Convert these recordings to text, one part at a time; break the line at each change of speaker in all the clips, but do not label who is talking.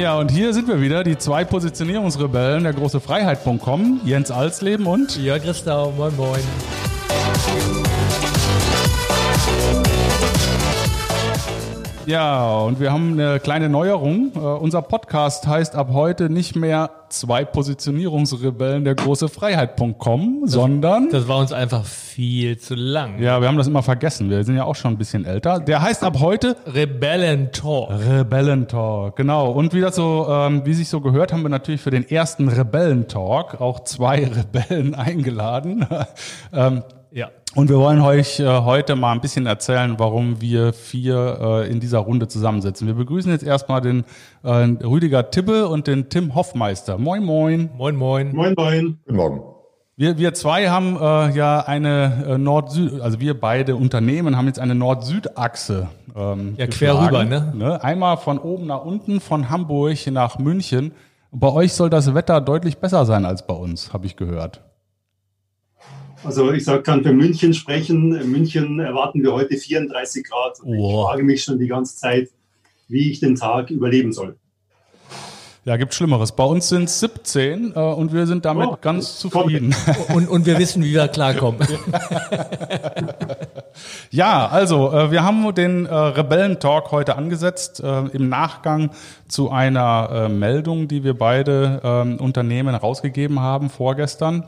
Ja, und hier sind wir wieder, die zwei Positionierungsrebellen der große Freiheit.com, Jens Alsleben und
Jörg Christau, moin moin.
Ja, und wir haben eine kleine Neuerung. Uh, unser Podcast heißt ab heute nicht mehr zwei Positionierungsrebellen der große Freiheit.com, sondern.
Das war uns einfach viel zu lang.
Ja, wir haben das immer vergessen. Wir sind ja auch schon ein bisschen älter. Der heißt ab heute
Rebellentalk.
Rebellentalk, genau. Und wie das so, ähm, wie sich so gehört, haben wir natürlich für den ersten Rebellentalk auch zwei Rebellen eingeladen. ähm, ja. Und wir wollen euch äh, heute mal ein bisschen erzählen, warum wir vier äh, in dieser Runde zusammensitzen. Wir begrüßen jetzt erstmal den äh, Rüdiger Tibbe und den Tim Hoffmeister. Moin, moin.
Moin, moin.
Moin, moin.
Guten Morgen.
Wir, wir zwei haben äh, ja eine äh, Nord-Süd, also wir beide Unternehmen haben jetzt eine Nord-Süd-Achse.
Ähm, ja, quer rüber, ne?
ne? Einmal von oben nach unten, von Hamburg nach München. Bei euch soll das Wetter deutlich besser sein als bei uns, habe ich gehört.
Also ich sag, kann für München sprechen. In München erwarten wir heute 34 Grad. Wow. Ich frage mich schon die ganze Zeit, wie ich den Tag überleben soll.
Ja, gibt Schlimmeres. Bei uns sind es 17 äh, und wir sind damit oh, ganz zufrieden.
Und, und wir wissen, wie wir klarkommen.
ja, also äh, wir haben den äh, Rebellentalk heute angesetzt äh, im Nachgang zu einer äh, Meldung, die wir beide äh, Unternehmen rausgegeben haben vorgestern.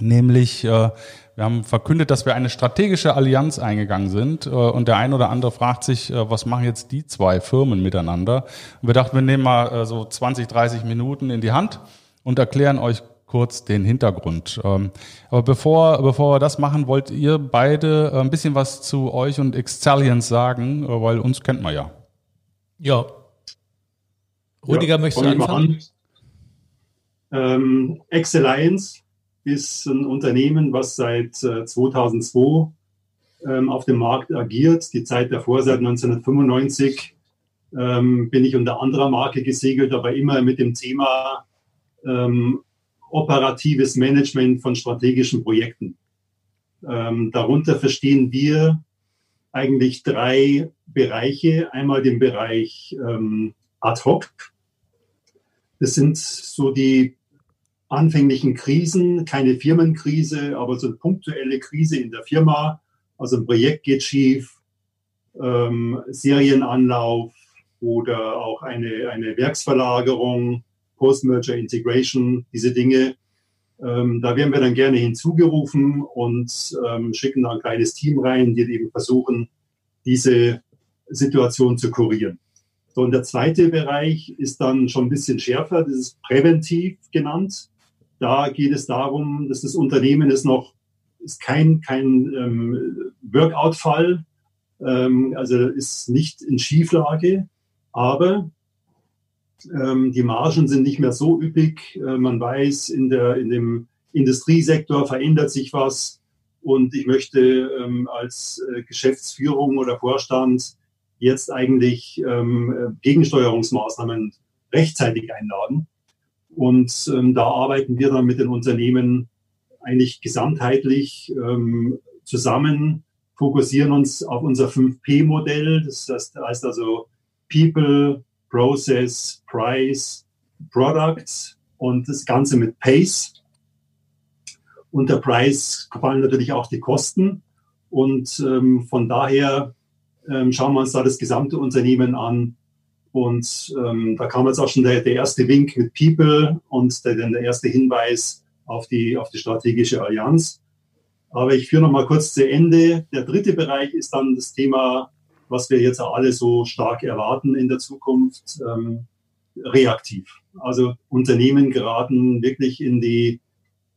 Nämlich, äh, wir haben verkündet, dass wir eine strategische Allianz eingegangen sind äh, und der ein oder andere fragt sich, äh, was machen jetzt die zwei Firmen miteinander? Und wir dachten, wir nehmen mal äh, so 20, 30 Minuten in die Hand und erklären euch kurz den Hintergrund. Ähm, aber bevor, bevor wir das machen, wollt ihr beide äh, ein bisschen was zu euch und Excellience sagen, äh, weil uns kennt man ja.
Ja. Rüdiger, ja, möchtest du anfangen?
An. Ähm, Exceliance ist ein Unternehmen, was seit 2002 äh, ähm, auf dem Markt agiert. Die Zeit davor, seit 1995, ähm, bin ich unter anderer Marke gesegelt, aber immer mit dem Thema ähm, operatives Management von strategischen Projekten. Ähm, darunter verstehen wir eigentlich drei Bereiche. Einmal den Bereich ähm, Ad hoc. Das sind so die anfänglichen Krisen, keine Firmenkrise, aber so eine punktuelle Krise in der Firma. Also ein Projekt geht schief, ähm, Serienanlauf oder auch eine, eine Werksverlagerung, Post-Merger Integration, diese Dinge. Ähm, da werden wir dann gerne hinzugerufen und ähm, schicken da ein kleines Team rein, die eben versuchen, diese Situation zu kurieren. So, und der zweite Bereich ist dann schon ein bisschen schärfer, das ist präventiv genannt. Da geht es darum, dass das Unternehmen ist noch ist kein, kein ähm, Workout-Fall, ähm, also ist nicht in Schieflage, aber ähm, die Margen sind nicht mehr so üppig. Äh, man weiß, in, der, in dem Industriesektor verändert sich was und ich möchte ähm, als äh, Geschäftsführung oder Vorstand jetzt eigentlich ähm, Gegensteuerungsmaßnahmen rechtzeitig einladen. Und ähm, da arbeiten wir dann mit den Unternehmen eigentlich gesamtheitlich ähm, zusammen, fokussieren uns auf unser 5P-Modell. Das heißt also People, Process, Price, Product und das Ganze mit Pace. Unter Price fallen natürlich auch die Kosten. Und ähm, von daher ähm, schauen wir uns da das gesamte Unternehmen an und ähm, da kam jetzt auch schon der, der erste Wink mit People und der, der erste Hinweis auf die, auf die strategische Allianz. Aber ich führe noch mal kurz zu Ende. Der dritte Bereich ist dann das Thema, was wir jetzt alle so stark erwarten in der Zukunft, ähm, reaktiv. Also Unternehmen geraten wirklich in die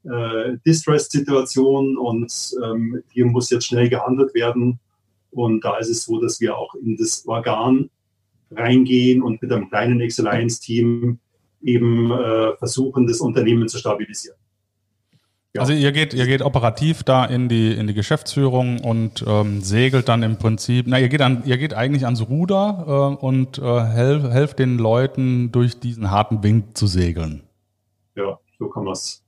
äh, Distress-Situation und ähm, hier muss jetzt schnell gehandelt werden. Und da ist es so, dass wir auch in das Organ reingehen und mit einem kleinen Excellence-Team eben äh, versuchen, das Unternehmen zu stabilisieren.
Ja. Also ihr geht, ihr geht operativ da in die in die Geschäftsführung und ähm, segelt dann im Prinzip. Na, ihr geht an, ihr geht eigentlich ans Ruder äh, und äh, helft, helft den Leuten durch diesen harten Wind zu segeln.
Ja, so kann man es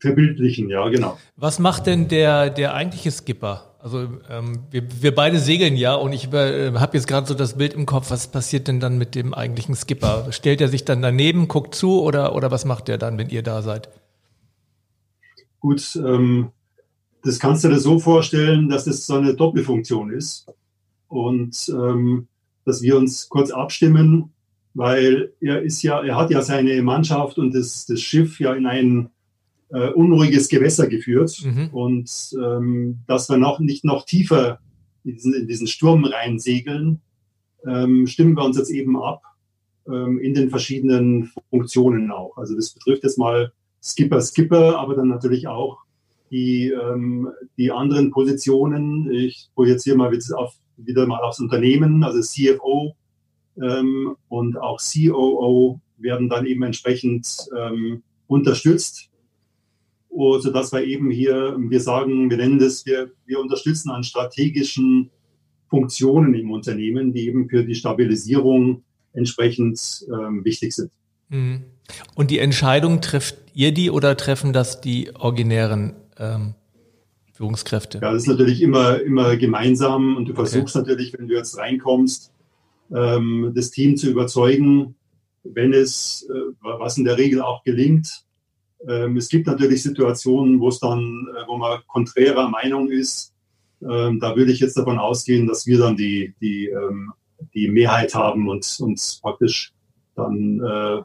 verbildlichen. Ja, genau.
Was macht denn der der eigentliche Skipper? Also ähm, wir, wir beide segeln ja und ich äh, habe jetzt gerade so das Bild im Kopf, was passiert denn dann mit dem eigentlichen Skipper? Stellt er sich dann daneben, guckt zu oder, oder was macht er dann, wenn ihr da seid?
Gut, ähm, das kannst du dir so vorstellen, dass das so eine Doppelfunktion ist und ähm, dass wir uns kurz abstimmen, weil er ist ja, er hat ja seine Mannschaft und das, das Schiff ja in ein äh, unruhiges Gewässer geführt mhm. und ähm, dass wir noch nicht noch tiefer in diesen, in diesen Sturm reinsegeln, ähm, stimmen wir uns jetzt eben ab ähm, in den verschiedenen Funktionen auch. Also das betrifft jetzt mal Skipper, Skipper, aber dann natürlich auch die, ähm, die anderen Positionen. Ich projiziere mal auf, wieder mal aufs Unternehmen, also CFO ähm, und auch COO werden dann eben entsprechend ähm, unterstützt, sodass wir eben hier, wir sagen, wir nennen das, wir, wir unterstützen an strategischen Funktionen im Unternehmen, die eben für die Stabilisierung entsprechend ähm, wichtig sind.
Mhm. Und die Entscheidung trifft ihr die oder treffen das die originären ähm, Führungskräfte?
Ja, das ist natürlich immer, immer gemeinsam und du versuchst okay. natürlich, wenn du jetzt reinkommst, ähm, das Team zu überzeugen, wenn es, äh, was in der Regel auch gelingt. Ähm, es gibt natürlich Situationen, wo es dann, äh, wo man konträrer Meinung ist. Ähm, da würde ich jetzt davon ausgehen, dass wir dann die, die, ähm, die Mehrheit haben und uns praktisch dann äh,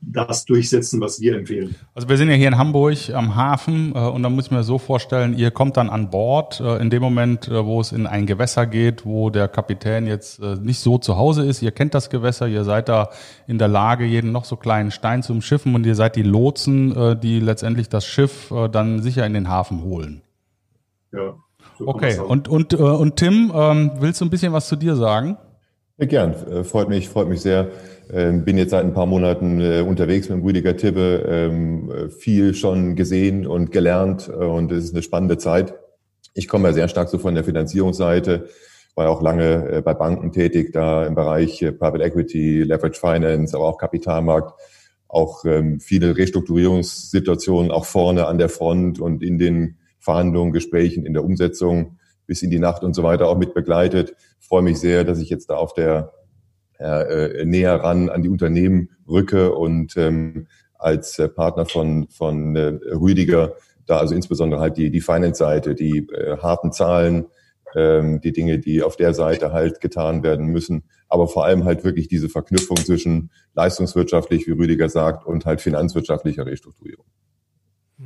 das durchsetzen, was wir empfehlen.
Also wir sind ja hier in Hamburg am Hafen äh, und da muss ich mir so vorstellen, ihr kommt dann an Bord äh, in dem Moment, äh, wo es in ein Gewässer geht, wo der Kapitän jetzt äh, nicht so zu Hause ist. Ihr kennt das Gewässer, ihr seid da in der Lage, jeden noch so kleinen Stein zu umschiffen und ihr seid die Lotsen, äh, die letztendlich das Schiff äh, dann sicher in den Hafen holen. Ja. So okay, und, und, und Tim, ähm, willst du ein bisschen was zu dir sagen?
Gern, freut mich, freut mich sehr. Ähm, bin jetzt seit ein paar Monaten äh, unterwegs mit Rüdiger Tibbe, ähm, viel schon gesehen und gelernt äh, und es ist eine spannende Zeit. Ich komme ja sehr stark so von der Finanzierungsseite, war ja auch lange äh, bei Banken tätig, da im Bereich Private Equity, Leverage Finance, aber auch Kapitalmarkt, auch ähm, viele Restrukturierungssituationen auch vorne an der Front und in den Verhandlungen, Gesprächen, in der Umsetzung bis in die Nacht und so weiter auch mit begleitet. Ich freue mich sehr, dass ich jetzt da auf der äh, näher ran an die Unternehmen rücke und ähm, als äh, Partner von, von äh, Rüdiger da also insbesondere halt die, die Finance-Seite, die äh, harten Zahlen, ähm, die Dinge, die auf der Seite halt getan werden müssen, aber vor allem halt wirklich diese Verknüpfung zwischen leistungswirtschaftlich, wie Rüdiger sagt, und halt finanzwirtschaftlicher Restrukturierung.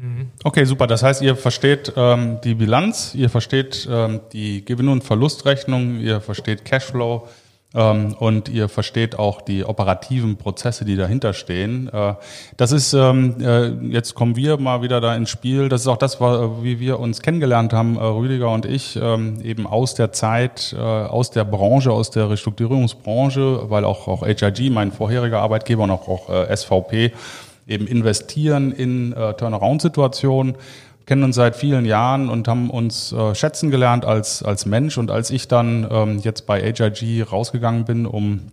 Mhm. Okay, super. Das heißt, ihr versteht ähm, die Bilanz, ihr versteht ähm, die Gewinn- und Verlustrechnung, ihr versteht Cashflow, ähm, und ihr versteht auch die operativen Prozesse, die dahinter stehen. Äh, das ist, ähm, äh, jetzt kommen wir mal wieder da ins Spiel. Das ist auch das, wie wir uns kennengelernt haben, äh, Rüdiger und ich, ähm, eben aus der Zeit, aus der Branche, aus der Restrukturierungsbranche, weil auch, auch HIG, mein vorheriger Arbeitgeber und auch, auch SVP, eben investieren in Turnaround-Situationen kennen uns seit vielen Jahren und haben uns äh, schätzen gelernt als, als Mensch. Und als ich dann ähm, jetzt bei HIG rausgegangen bin, um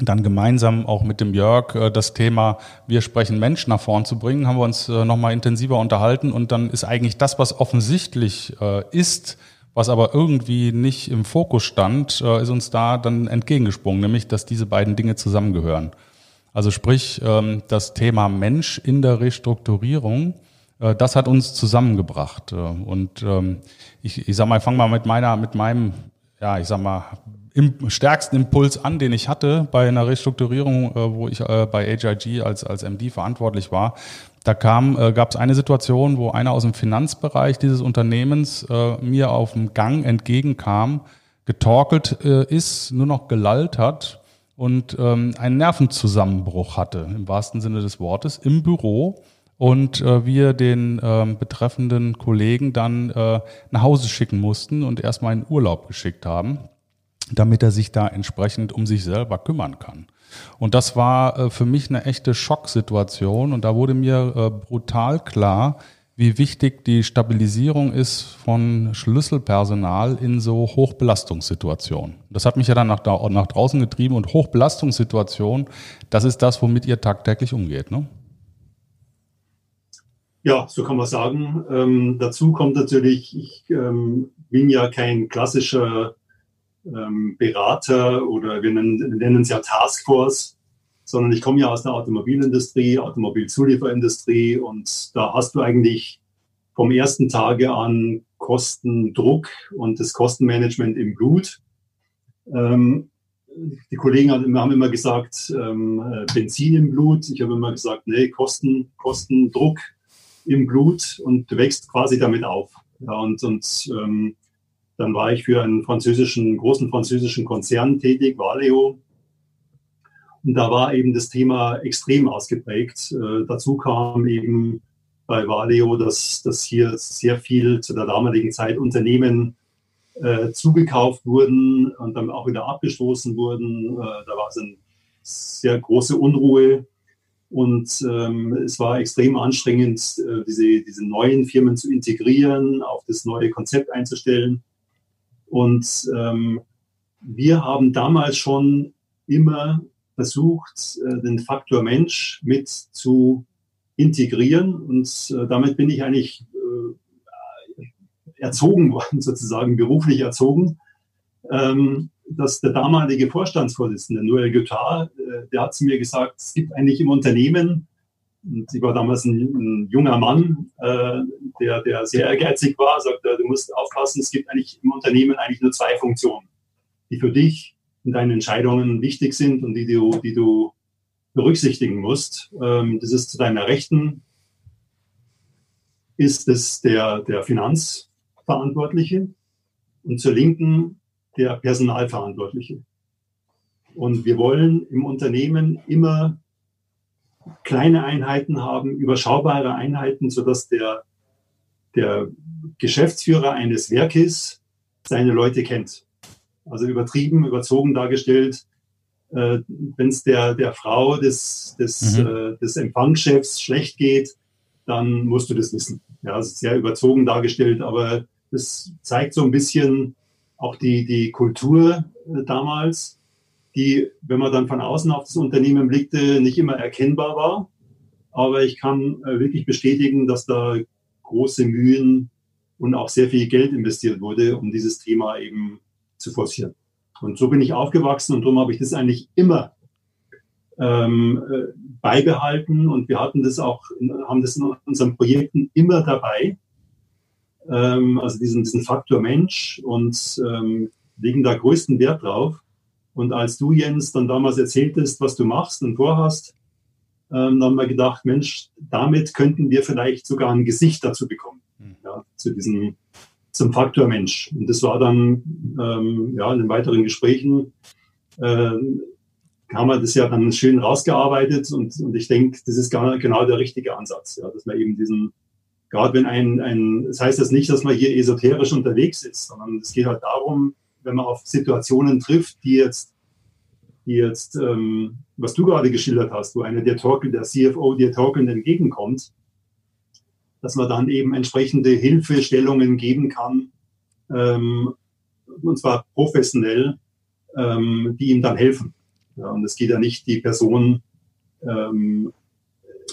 dann gemeinsam auch mit dem Jörg äh, das Thema Wir sprechen Mensch nach vorn zu bringen, haben wir uns äh, nochmal intensiver unterhalten. Und dann ist eigentlich das, was offensichtlich äh, ist, was aber irgendwie nicht im Fokus stand, äh, ist uns da dann entgegengesprungen, nämlich dass diese beiden Dinge zusammengehören. Also sprich, ähm, das Thema Mensch in der Restrukturierung äh, das hat uns zusammengebracht. Äh, und ähm, ich, ich sag mal, fange mal mit meiner, mit meinem, ja, ich sag mal, im stärksten Impuls an, den ich hatte bei einer Restrukturierung, äh, wo ich bei HIG als, als MD verantwortlich war. Da kam, gab es eine Situation, wo einer aus dem Finanzbereich dieses Unternehmens mir auf dem Gang entgegenkam, getorkelt ist, nur noch gelallt hat und ähm, einen Nervenzusammenbruch hatte, im wahrsten Sinne des Wortes, im Büro und äh, wir den äh, betreffenden Kollegen dann äh, nach Hause schicken mussten und erstmal in Urlaub geschickt haben, damit er sich da entsprechend um sich selber kümmern kann. Und das war äh, für mich eine echte Schocksituation und da wurde mir äh, brutal klar, wie wichtig die Stabilisierung ist von Schlüsselpersonal in so Hochbelastungssituationen. Das hat mich ja dann nach, nach draußen getrieben und Hochbelastungssituation, das ist das, womit ihr tagtäglich umgeht, ne?
Ja, so kann man sagen. Ähm, dazu kommt natürlich, ich ähm, bin ja kein klassischer ähm, Berater oder wir nennen, wir nennen es ja Taskforce, sondern ich komme ja aus der Automobilindustrie, Automobilzulieferindustrie und da hast du eigentlich vom ersten Tage an Kostendruck und das Kostenmanagement im Blut. Ähm, die Kollegen haben immer gesagt, ähm, äh, Benzin im Blut. Ich habe immer gesagt, nee, Kosten, Kostendruck im Blut und du wächst quasi damit auf. Ja, und und ähm, dann war ich für einen französischen, großen französischen Konzern tätig, Valeo. Und da war eben das Thema extrem ausgeprägt. Äh, dazu kam eben bei Valeo, dass, dass hier sehr viel zu der damaligen Zeit Unternehmen äh, zugekauft wurden und dann auch wieder abgestoßen wurden. Äh, da war es eine sehr große Unruhe und ähm, es war extrem anstrengend, äh, diese, diese neuen Firmen zu integrieren, auf das neue Konzept einzustellen. Und ähm, wir haben damals schon immer versucht, äh, den Faktor Mensch mit zu integrieren. Und äh, damit bin ich eigentlich äh, erzogen worden, sozusagen beruflich erzogen. Ähm, dass der damalige Vorstandsvorsitzende, Noel Götar, der hat zu mir gesagt, es gibt eigentlich im Unternehmen, und ich war damals ein, junger Mann, der, der sehr ehrgeizig war, sagte, du musst aufpassen, es gibt eigentlich im Unternehmen eigentlich nur zwei Funktionen, die für dich in deinen Entscheidungen wichtig sind und die du, die du berücksichtigen musst. Ähm, das ist zu deiner Rechten, ist es der, der Finanzverantwortliche und zur Linken der Personalverantwortliche. Und wir wollen im Unternehmen immer kleine Einheiten haben, überschaubare Einheiten, sodass der, der Geschäftsführer eines Werkes seine Leute kennt. Also übertrieben, überzogen dargestellt, äh, wenn es der, der Frau des, des, mhm. äh, des Empfangschefs schlecht geht, dann musst du das wissen. Ja, es ist sehr überzogen dargestellt, aber das zeigt so ein bisschen, auch die, die Kultur äh, damals, die, wenn man dann von außen auf das Unternehmen blickte, nicht immer erkennbar war. Aber ich kann äh, wirklich bestätigen, dass da große Mühen und auch sehr viel Geld investiert wurde, um dieses Thema eben zu forcieren. Und so bin ich aufgewachsen und darum habe ich das eigentlich immer ähm, äh, beibehalten und wir hatten das auch, haben das in unseren Projekten immer dabei ähm, also diesen, diesen Faktor Mensch und ähm, legen da größten Wert drauf. Und als du, Jens, dann damals erzähltest, was du machst und vorhast, ähm, dann haben wir gedacht, Mensch, damit könnten wir vielleicht sogar ein Gesicht dazu bekommen, hm. ja, zu diesem, zum Faktor Mensch. Und das war dann, ähm, ja, in den weiteren Gesprächen, äh, haben wir das ja dann schön rausgearbeitet und, und ich denke, das ist genau der richtige Ansatz, ja, dass man eben diesen, gerade wenn ein, ein, das heißt das nicht, dass man hier esoterisch unterwegs ist, sondern es geht halt darum, wenn man auf Situationen trifft, die jetzt, die jetzt, ähm, was du gerade geschildert hast, wo einer der Torkel, der CFO dir Torkeln entgegenkommt, dass man dann eben entsprechende Hilfestellungen geben kann, ähm, und zwar professionell, ähm, die ihm dann helfen. Ja, und es geht ja nicht, die Person ähm,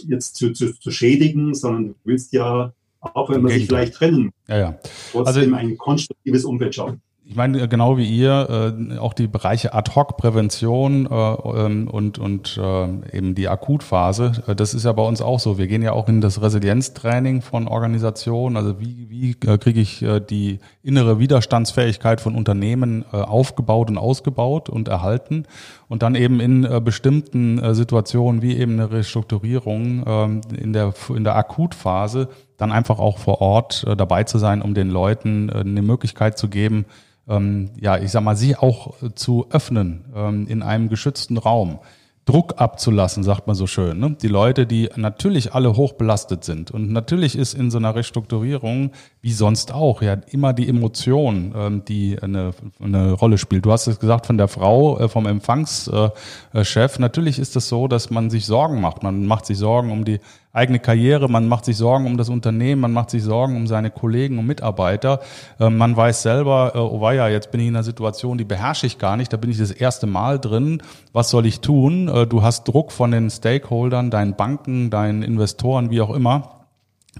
jetzt zu, zu, zu schädigen, sondern du willst ja, auch wenn man sich vielleicht trennen,
ja, ja.
trotzdem also, ein konstruktives Umfeld schaffen
ich meine, äh, genau wie ihr, äh, auch die Bereiche Ad-Hoc-Prävention äh, ähm, und, und äh, eben die Akutphase, äh, das ist ja bei uns auch so. Wir gehen ja auch in das Resilienztraining von Organisationen. Also wie, wie äh, kriege ich die innere Widerstandsfähigkeit von Unternehmen aufgebaut und ausgebaut und erhalten und dann eben in bestimmten Situationen wie eben eine Restrukturierung äh, in, der, in der Akutphase dann einfach auch vor Ort dabei zu sein, um den Leuten eine Möglichkeit zu geben, ähm, ja, ich sag mal, sie auch äh, zu öffnen ähm, in einem geschützten Raum. Druck abzulassen, sagt man so schön. Ne? Die Leute, die natürlich alle hochbelastet sind. Und natürlich ist in so einer Restrukturierung, wie sonst auch, ja immer die Emotion, ähm, die eine, eine Rolle spielt. Du hast es gesagt von der Frau, äh, vom Empfangschef. Natürlich ist es so, dass man sich Sorgen macht. Man macht sich Sorgen um die eigene Karriere, man macht sich Sorgen um das Unternehmen, man macht sich Sorgen um seine Kollegen und Mitarbeiter. Ähm, man weiß selber, äh, oh weia, jetzt bin ich in einer Situation, die beherrsche ich gar nicht, da bin ich das erste Mal drin. Was soll ich tun? Äh, du hast Druck von den Stakeholdern, deinen Banken, deinen Investoren, wie auch immer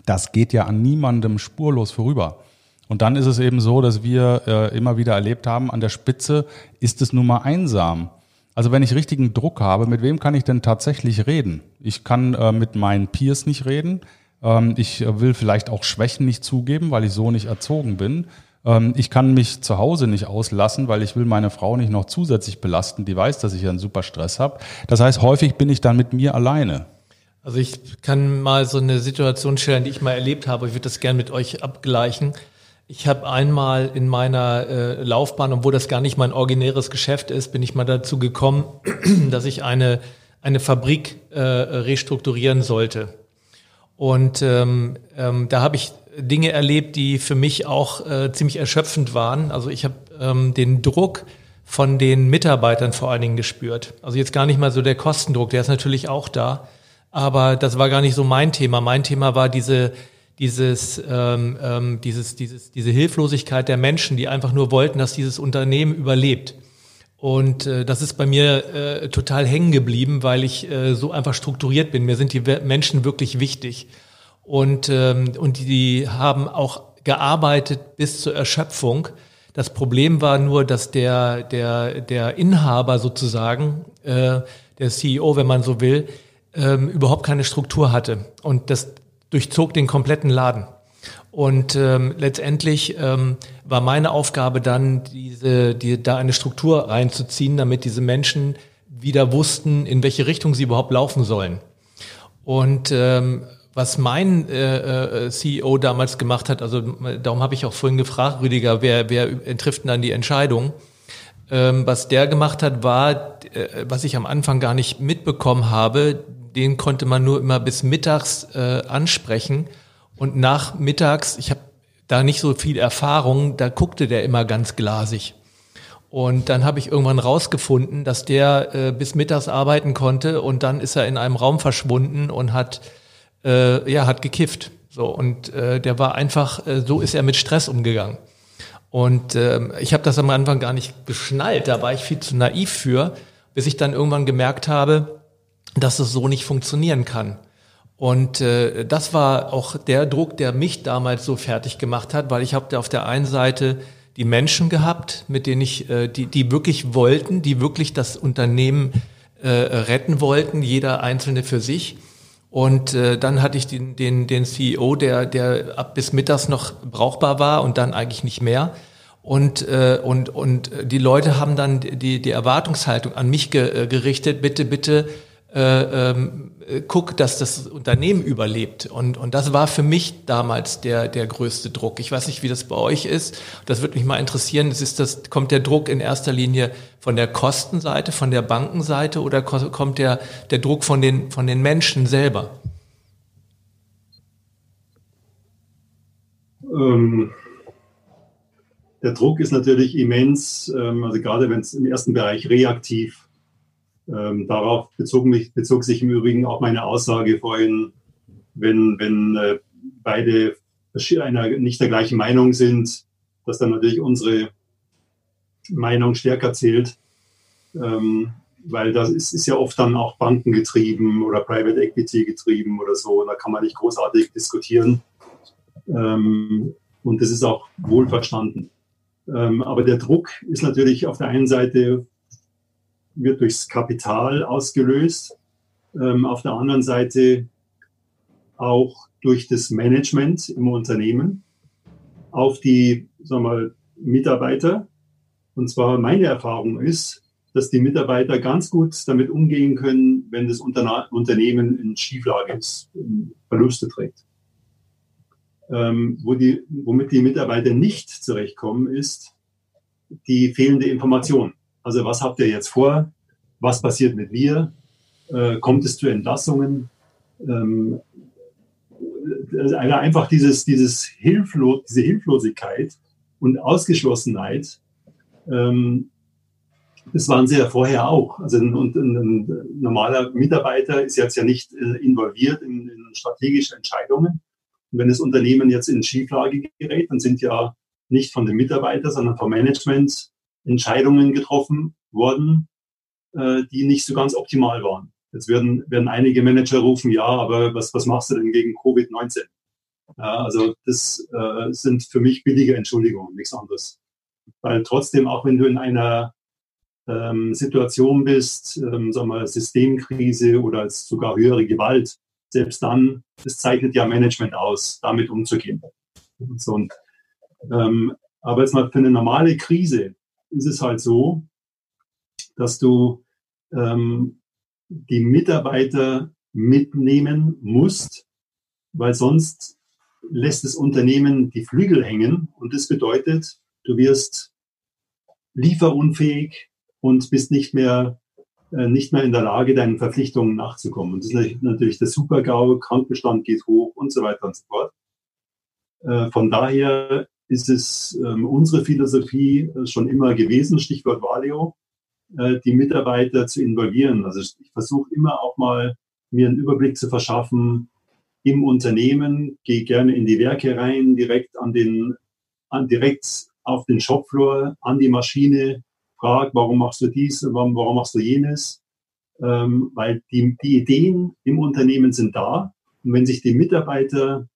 das geht ja an niemandem spurlos vorüber. Und dann ist es eben so, dass wir äh, immer wieder erlebt haben, an der Spitze ist es nun mal einsam. Also wenn ich richtigen Druck habe, mit wem kann ich denn tatsächlich reden? Ich kann äh, mit meinen Peers nicht reden. Ähm, ich will vielleicht auch Schwächen nicht zugeben, weil ich so nicht erzogen bin. Ähm, ich kann mich zu Hause nicht auslassen, weil ich will meine Frau nicht noch zusätzlich belasten. Die weiß, dass ich einen super Stress habe. Das heißt, häufig bin ich dann mit mir alleine.
Also ich kann mal so eine Situation schildern, die ich mal erlebt habe. Ich würde das gerne mit euch abgleichen. Ich habe einmal in meiner äh, Laufbahn, obwohl das gar nicht mein originäres Geschäft ist, bin ich mal dazu gekommen, dass ich eine, eine Fabrik äh, restrukturieren sollte. Und ähm, ähm, da habe ich Dinge erlebt, die für mich auch äh, ziemlich erschöpfend waren. Also ich habe ähm, den Druck von den Mitarbeitern vor allen Dingen gespürt. Also jetzt gar nicht mal so der Kostendruck, der ist natürlich auch da, aber das war gar nicht so mein Thema. Mein Thema war diese dieses, ähm, ähm, dieses, dieses, diese Hilflosigkeit der Menschen, die einfach nur wollten, dass dieses Unternehmen überlebt. Und äh, das ist bei mir äh, total hängen geblieben, weil ich äh, so einfach strukturiert bin. Mir sind die Menschen wirklich wichtig. Und, ähm, und die haben auch gearbeitet bis zur Erschöpfung. Das Problem war nur, dass der, der, der Inhaber sozusagen, äh, der CEO, wenn man so will, ähm, überhaupt keine Struktur hatte. Und das durchzog den kompletten Laden. Und ähm, letztendlich ähm, war meine Aufgabe dann, diese, die, da eine Struktur reinzuziehen, damit diese Menschen wieder wussten, in welche Richtung sie überhaupt laufen sollen. Und ähm, was mein äh, äh CEO damals gemacht hat, also darum habe ich auch vorhin gefragt, Rüdiger, wer, wer trifft denn dann die Entscheidung? Ähm, was der gemacht hat, war, äh, was ich am Anfang gar nicht mitbekommen habe, den konnte man nur immer bis mittags äh, ansprechen und nachmittags, ich habe da nicht so viel Erfahrung, da guckte der immer ganz glasig. Und dann habe ich irgendwann rausgefunden, dass der äh, bis mittags arbeiten konnte und dann ist er in einem Raum verschwunden und hat äh, ja hat gekifft. So und äh, der war einfach, äh, so ist er mit Stress umgegangen. Und äh, ich habe das am Anfang gar nicht geschnallt, da war ich viel zu naiv für, bis ich dann irgendwann gemerkt habe, dass es so nicht funktionieren kann. Und äh, das war auch der Druck, der mich damals so fertig gemacht hat, weil ich habe auf der einen Seite die Menschen gehabt, mit denen ich, äh, die, die wirklich wollten, die wirklich das Unternehmen äh, retten wollten, jeder einzelne für sich. Und äh, dann hatte ich den, den, den CEO, der, der ab bis mittags noch brauchbar war und dann eigentlich nicht mehr. Und, äh, und, und die Leute haben dann die, die Erwartungshaltung an mich ge, äh, gerichtet, bitte, bitte äh, ähm, guck, dass das Unternehmen überlebt. Und, und das war für mich damals der, der größte Druck. Ich weiß nicht, wie das bei euch ist. Das würde mich mal interessieren. Es ist das, kommt der Druck in erster Linie von der Kostenseite, von der Bankenseite oder kommt der, der Druck von den, von den Menschen selber?
Ähm, der Druck ist natürlich immens, ähm, also gerade wenn es im ersten Bereich reaktiv ähm, darauf bezog, mich, bezog sich im Übrigen auch meine Aussage vorhin, wenn, wenn äh, beide einer, nicht der gleichen Meinung sind, dass dann natürlich unsere Meinung stärker zählt. Ähm, weil das ist, ist, ja oft dann auch bankengetrieben oder Private Equity getrieben oder so. Da kann man nicht großartig diskutieren. Ähm, und das ist auch wohlverstanden. Ähm, aber der Druck ist natürlich auf der einen Seite wird durchs Kapital ausgelöst. Ähm, auf der anderen Seite auch durch das Management im Unternehmen auf die sagen wir mal, Mitarbeiter. Und zwar meine Erfahrung ist, dass die Mitarbeiter ganz gut damit umgehen können, wenn das Unternehmen in Schieflage ist, Verluste trägt. Ähm, wo die, womit die Mitarbeiter nicht zurechtkommen, ist die fehlende Information. Also was habt ihr jetzt vor? Was passiert mit mir? Äh, kommt es zu Entlassungen? Ähm, also einfach dieses, dieses Hilflo diese Hilflosigkeit und Ausgeschlossenheit, ähm, das waren sie ja vorher auch. Also ein, ein, ein, normaler Mitarbeiter ist jetzt ja nicht äh, involviert in, in, strategische Entscheidungen. Und wenn das Unternehmen jetzt in Schieflage gerät, dann sind ja nicht von den Mitarbeitern, sondern vom Management Entscheidungen getroffen worden, äh, die nicht so ganz optimal waren. Jetzt werden, werden einige Manager rufen, ja, aber was, was machst du denn gegen Covid-19? Ja, also das äh, sind für mich billige Entschuldigungen, nichts anderes. Weil trotzdem, auch wenn du in einer ähm, Situation bist, ähm, sagen wir, Systemkrise oder sogar höhere Gewalt, selbst dann, das zeichnet ja Management aus, damit umzugehen. So, und, ähm, aber jetzt mal für eine normale Krise ist es halt so, dass du ähm, die Mitarbeiter mitnehmen musst, weil sonst lässt das Unternehmen die Flügel hängen und das bedeutet, du wirst lieferunfähig und bist nicht mehr äh, nicht mehr in der Lage, deinen Verpflichtungen nachzukommen. Und das ist natürlich der Super-GAU, Krankenbestand geht hoch und so weiter und so fort. Äh, von daher ist es ähm, unsere Philosophie äh, schon immer gewesen, Stichwort Valeo, die Mitarbeiter zu involvieren. Also ich versuche immer auch mal mir einen Überblick zu verschaffen im Unternehmen, gehe gerne in die Werke rein, direkt an den, an, direkt auf den Shopfloor, an die Maschine, fragt, warum machst du dies, warum, warum machst du jenes, ähm, weil die, die Ideen im Unternehmen sind da. Und wenn sich die Mitarbeiter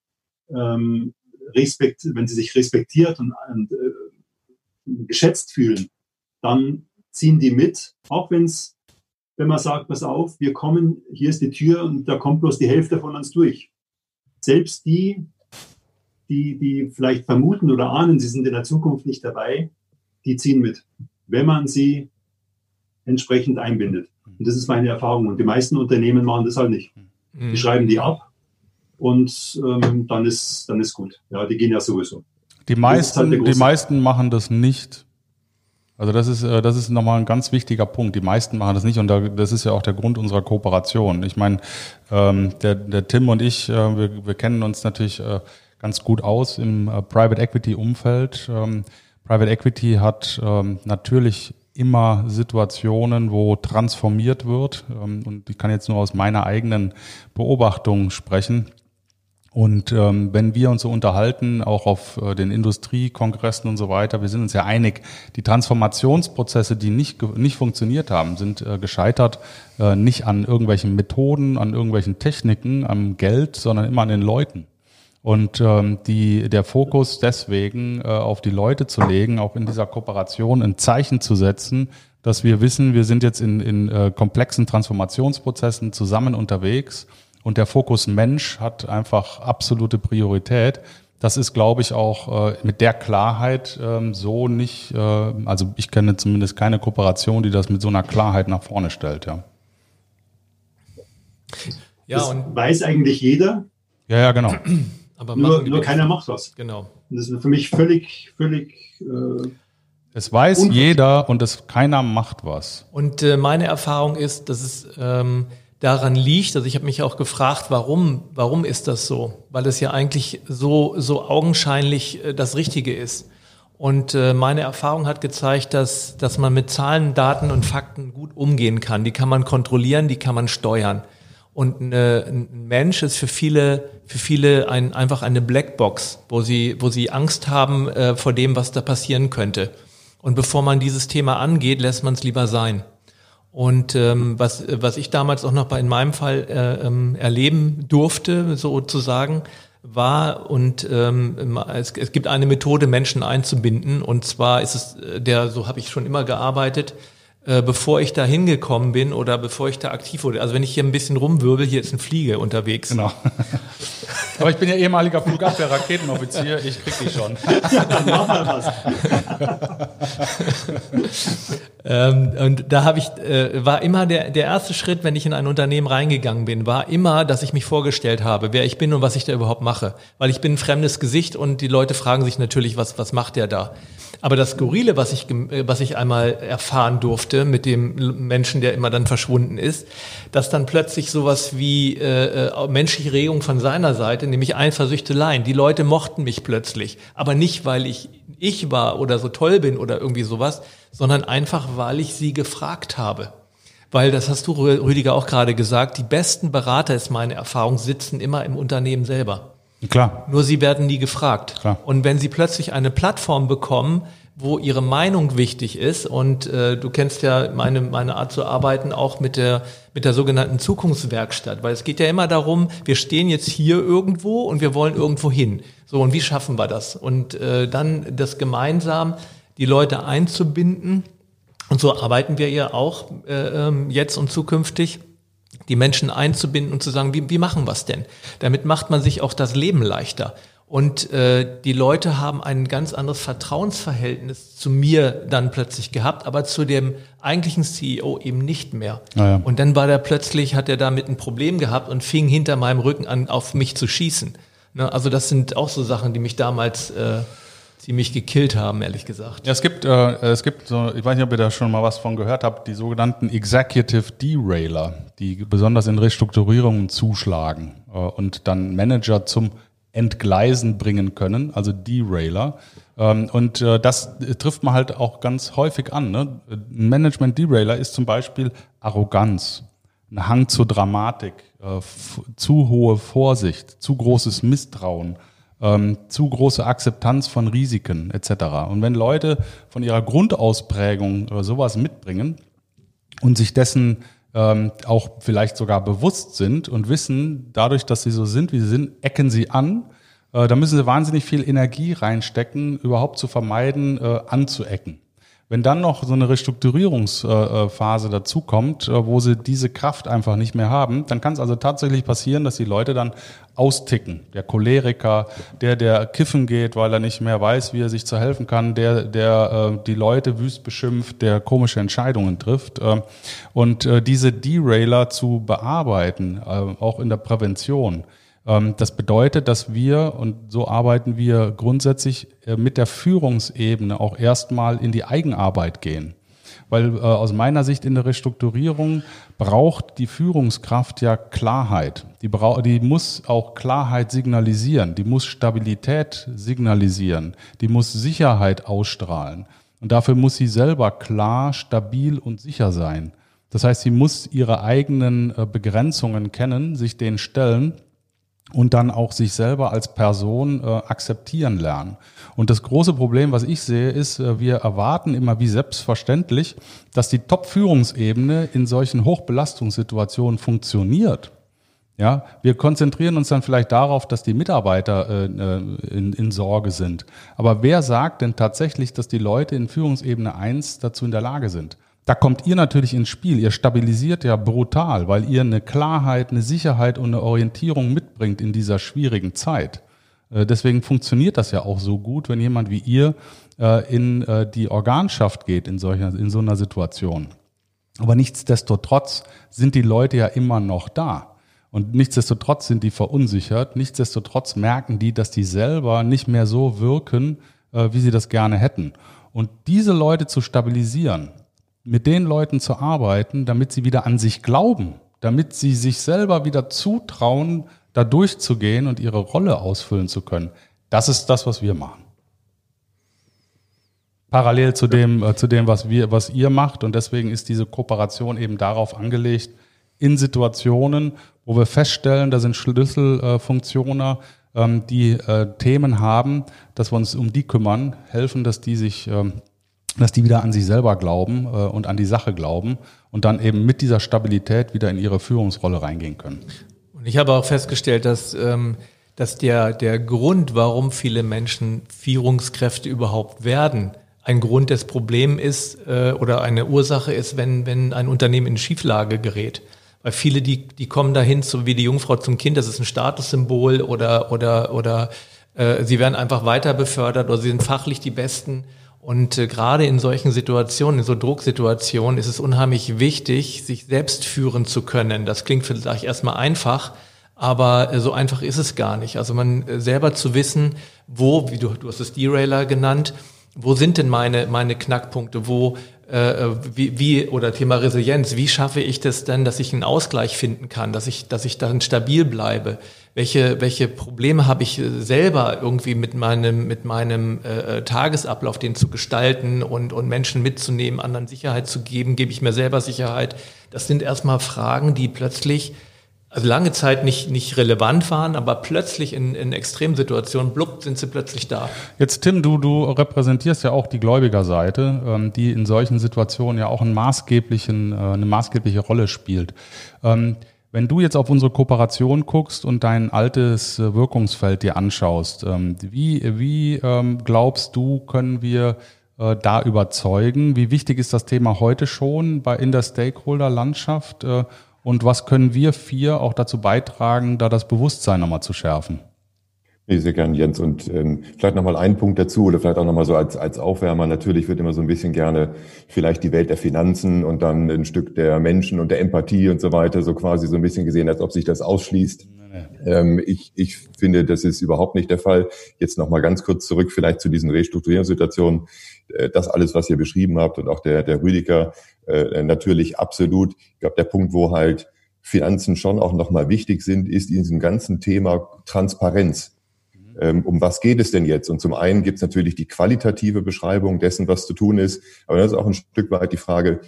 ähm, respekt, wenn sie sich respektiert und, und äh, geschätzt fühlen, dann ziehen die mit, auch wenn es, wenn man sagt, pass auf, wir kommen, hier ist die Tür und da kommt bloß die Hälfte von uns durch. Selbst die, die, die vielleicht vermuten oder ahnen, sie sind in der Zukunft nicht dabei, die ziehen mit wenn man sie entsprechend einbindet. Und das ist meine Erfahrung. Und die meisten Unternehmen machen das halt nicht. Die mhm. schreiben die ab und ähm, dann, ist, dann ist gut. Ja, die gehen ja sowieso.
Die meisten, halt die meisten machen das nicht. Also das ist, äh, das ist nochmal ein ganz wichtiger Punkt. Die meisten machen das nicht und das ist ja auch der Grund unserer Kooperation. Ich meine, ähm, der, der Tim und ich, äh, wir, wir kennen uns natürlich äh, ganz gut aus im Private Equity Umfeld. Ähm, Private Equity hat ähm, natürlich immer Situationen, wo transformiert wird. Ähm, und ich kann jetzt nur aus meiner eigenen Beobachtung sprechen. Und ähm, wenn wir uns so unterhalten, auch auf äh, den Industriekongressen und so weiter, wir sind uns ja einig, die Transformationsprozesse, die nicht, nicht funktioniert haben, sind äh, gescheitert äh, nicht an irgendwelchen Methoden, an irgendwelchen Techniken, am Geld, sondern immer an den Leuten. Und ähm, die, der Fokus deswegen äh, auf die Leute zu legen, auch in dieser Kooperation ein Zeichen zu setzen, dass wir wissen, wir sind jetzt in, in äh, komplexen Transformationsprozessen zusammen unterwegs und der Fokus Mensch hat einfach absolute Priorität. Das ist, glaube ich, auch äh, mit der Klarheit ähm, so nicht, äh, also ich kenne zumindest keine Kooperation, die das mit so einer Klarheit nach vorne stellt, ja.
Ja, das und weiß eigentlich jeder.
Ja, ja, genau.
Aber nur, nur keiner macht was.
Genau.
Und das ist für mich völlig, völlig.
Äh, es weiß jeder und es keiner macht was.
Und äh, meine Erfahrung ist, dass es ähm, daran liegt, also ich habe mich auch gefragt, warum, warum ist das so? Weil es ja eigentlich so, so augenscheinlich äh, das Richtige ist. Und äh, meine Erfahrung hat gezeigt, dass, dass man mit Zahlen, Daten und Fakten gut umgehen kann. Die kann man kontrollieren, die kann man steuern. Und eine, ein Mensch ist für viele, für viele ein, einfach eine Blackbox, wo sie, wo sie Angst haben äh, vor dem, was da passieren könnte. Und bevor man dieses Thema angeht, lässt man es lieber sein. Und ähm, was, was ich damals auch noch bei in meinem Fall äh, ähm, erleben durfte, sozusagen, war und ähm, es, es gibt eine Methode, Menschen einzubinden. Und zwar ist es äh, der, so habe ich schon immer gearbeitet, äh, bevor ich da hingekommen bin oder bevor ich da aktiv wurde. Also wenn ich hier ein bisschen rumwirbel, hier ist ein Fliege unterwegs.
Genau. Aber ich bin ja ehemaliger Flugabwehr-Raketenoffizier, ich krieg dich schon. Mach mal was.
ähm, und da habe ich, äh, war immer der, der erste Schritt, wenn ich in ein Unternehmen reingegangen bin, war immer, dass ich mich vorgestellt habe, wer ich bin und was ich da überhaupt mache. Weil ich bin ein fremdes Gesicht und die Leute fragen sich natürlich, was, was macht der da? Aber das Skurrile, was ich, was ich einmal erfahren durfte mit dem Menschen, der immer dann verschwunden ist, dass dann plötzlich sowas wie äh, äh menschliche Regung von seiner Seite, nämlich Eifersüchteleien. Die Leute mochten mich plötzlich, aber nicht, weil ich ich war oder so toll bin oder irgendwie sowas, sondern einfach, weil ich sie gefragt habe. Weil, das hast du, Rüdiger, auch gerade gesagt, die besten Berater, ist meine Erfahrung, sitzen immer im Unternehmen selber.
Klar.
Nur sie werden nie gefragt.
Klar.
Und wenn sie plötzlich eine Plattform bekommen, wo ihre Meinung wichtig ist. Und äh, du kennst ja meine, meine Art zu arbeiten auch mit der, mit der sogenannten Zukunftswerkstatt. Weil es geht ja immer darum, wir stehen jetzt hier irgendwo und wir wollen irgendwo hin. So, und wie schaffen wir das? Und äh, dann das gemeinsam die Leute einzubinden. Und so arbeiten wir ja auch äh, ähm, jetzt und zukünftig die Menschen einzubinden und zu sagen, wie, wie machen wir es denn? Damit macht man sich auch das Leben leichter. Und äh, die Leute haben ein ganz anderes Vertrauensverhältnis zu mir dann plötzlich gehabt, aber zu dem eigentlichen CEO eben nicht mehr. Ah ja. Und dann war der plötzlich, hat er damit ein Problem gehabt und fing hinter meinem Rücken an, auf mich zu schießen. Ne? Also das sind auch so Sachen, die mich damals äh, ziemlich gekillt haben, ehrlich gesagt.
Ja, es gibt, äh, es gibt so, ich weiß nicht, ob ihr da schon mal was von gehört habt, die sogenannten Executive Derailer, die besonders in Restrukturierungen zuschlagen äh, und dann Manager zum Entgleisen bringen können, also Derailer. Ähm, und äh, das trifft man halt auch ganz häufig an. Ne? Ein Management-Derailer ist zum Beispiel Arroganz, ein Hang zur Dramatik, äh, zu hohe Vorsicht, zu großes Misstrauen, ähm, zu große Akzeptanz von Risiken etc. Und wenn Leute von ihrer Grundausprägung oder sowas mitbringen und sich dessen ähm, auch vielleicht sogar bewusst sind und wissen, dadurch, dass sie so sind, wie sie sind, ecken sie an, äh, da müssen sie wahnsinnig viel Energie reinstecken, überhaupt zu vermeiden, äh, anzuecken. Wenn dann noch so eine Restrukturierungsphase dazukommt, äh, wo sie diese Kraft einfach nicht mehr haben, dann kann es also tatsächlich passieren, dass die Leute dann austicken. Der Choleriker, der, der kiffen geht, weil er nicht mehr weiß, wie er sich zu helfen kann, der, der äh, die Leute wüst beschimpft, der komische Entscheidungen trifft. Äh, und äh, diese Derailer zu bearbeiten, auch in der Prävention, ähm, das bedeutet, dass wir, und so arbeiten wir grundsätzlich äh, mit der Führungsebene auch erstmal in die Eigenarbeit gehen. Weil äh, aus meiner Sicht in der Restrukturierung braucht die Führungskraft ja Klarheit. Die, braucht, die muss auch Klarheit signalisieren, die muss Stabilität signalisieren, die muss Sicherheit ausstrahlen. Und dafür muss sie selber klar, stabil und sicher sein. Das heißt, sie muss ihre eigenen äh, Begrenzungen kennen, sich denen stellen und dann auch sich selber als Person äh, akzeptieren lernen. Und das große Problem, was ich sehe, ist, äh, wir erwarten immer wie selbstverständlich, dass die Top-Führungsebene in solchen Hochbelastungssituationen funktioniert. Ja, wir konzentrieren uns dann vielleicht darauf, dass die Mitarbeiter äh, äh in, in Sorge sind. Aber wer sagt denn tatsächlich, dass die Leute in Führungsebene eins dazu in der Lage sind? Da kommt ihr natürlich ins Spiel. Ihr stabilisiert ja brutal, weil ihr eine Klarheit, eine Sicherheit und eine Orientierung mitbringt in dieser schwierigen Zeit. Äh, deswegen funktioniert das ja auch so gut, wenn jemand wie ihr äh, in äh, die Organschaft geht in, solcher, in so einer Situation. Aber nichtsdestotrotz sind die Leute ja immer noch da. Und nichtsdestotrotz sind die verunsichert. Nichtsdestotrotz merken die, dass die selber nicht mehr so wirken, wie sie das gerne hätten. Und diese Leute zu stabilisieren, mit den Leuten zu arbeiten, damit sie wieder an sich glauben, damit sie sich selber wieder zutrauen, da durchzugehen und ihre Rolle ausfüllen zu können. Das ist das, was wir machen. Parallel zu dem, äh, zu dem, was wir, was ihr macht. Und deswegen ist diese Kooperation eben darauf angelegt, in Situationen, wo wir feststellen, da sind Schlüsselfunktionen, ähm, die äh, Themen haben, dass wir uns um die kümmern, helfen, dass die sich ähm, dass die wieder an sich selber glauben äh, und an die Sache glauben und dann eben mit dieser Stabilität wieder in ihre Führungsrolle reingehen können.
Und ich habe auch festgestellt, dass, ähm, dass der, der Grund, warum viele Menschen Führungskräfte überhaupt werden, ein Grund des Problems ist äh, oder eine Ursache ist, wenn, wenn ein Unternehmen in Schieflage gerät. Weil viele, die, die kommen dahin, so wie die Jungfrau zum Kind, das ist ein Statussymbol oder, oder, oder äh, sie werden einfach weiter befördert oder sie sind fachlich die Besten und äh, gerade in solchen Situationen, in so Drucksituationen, ist es unheimlich wichtig, sich selbst führen zu können. Das klingt vielleicht erstmal einfach, aber äh, so einfach ist es gar nicht. Also man äh, selber zu wissen, wo, wie du, du hast es Derailer genannt, wo sind denn meine, meine Knackpunkte, wo, äh, wie, wie, oder Thema Resilienz, wie schaffe ich das denn, dass ich einen Ausgleich finden kann, dass ich, dass ich dann stabil bleibe? welche, welche Probleme habe ich selber irgendwie mit meinem, mit meinem äh, äh, Tagesablauf, den zu gestalten und, und Menschen mitzunehmen, anderen Sicherheit zu geben, gebe ich mir selber Sicherheit. Das sind erstmal Fragen, die plötzlich also lange Zeit nicht, nicht relevant waren, aber plötzlich in, in Extremsituationen, blub, sind sie plötzlich da.
Jetzt Tim, du, du repräsentierst ja auch die Gläubigerseite, ähm, die in solchen Situationen ja auch einen maßgeblichen, äh, eine maßgebliche Rolle spielt. Ähm, wenn du jetzt auf unsere Kooperation guckst und dein altes äh, Wirkungsfeld dir anschaust, ähm, wie, wie ähm, glaubst du, können wir äh, da überzeugen? Wie wichtig ist das Thema heute schon bei, in der Stakeholder-Landschaft? Äh, und was können wir vier auch dazu beitragen, da das Bewusstsein nochmal zu schärfen?
Nee, sehr gern, Jens. Und ähm, vielleicht nochmal ein Punkt dazu oder vielleicht auch nochmal so als, als Aufwärmer. Natürlich wird immer so ein bisschen gerne vielleicht die Welt der Finanzen und dann ein Stück der Menschen und der Empathie und so weiter so quasi so ein bisschen gesehen, als ob sich das ausschließt. Ähm, ich, ich finde, das ist überhaupt nicht der Fall. Jetzt nochmal ganz kurz zurück vielleicht zu diesen Restrukturierungssituationen. Äh, das alles, was ihr beschrieben habt und auch der, der Rüdiger, äh, natürlich absolut. Ich glaube, der Punkt, wo halt Finanzen schon auch nochmal wichtig sind, ist in diesem ganzen Thema Transparenz. Ähm, um was geht es denn jetzt? Und zum einen gibt es natürlich die qualitative Beschreibung dessen, was zu tun ist, aber das ist auch ein Stück weit die Frage,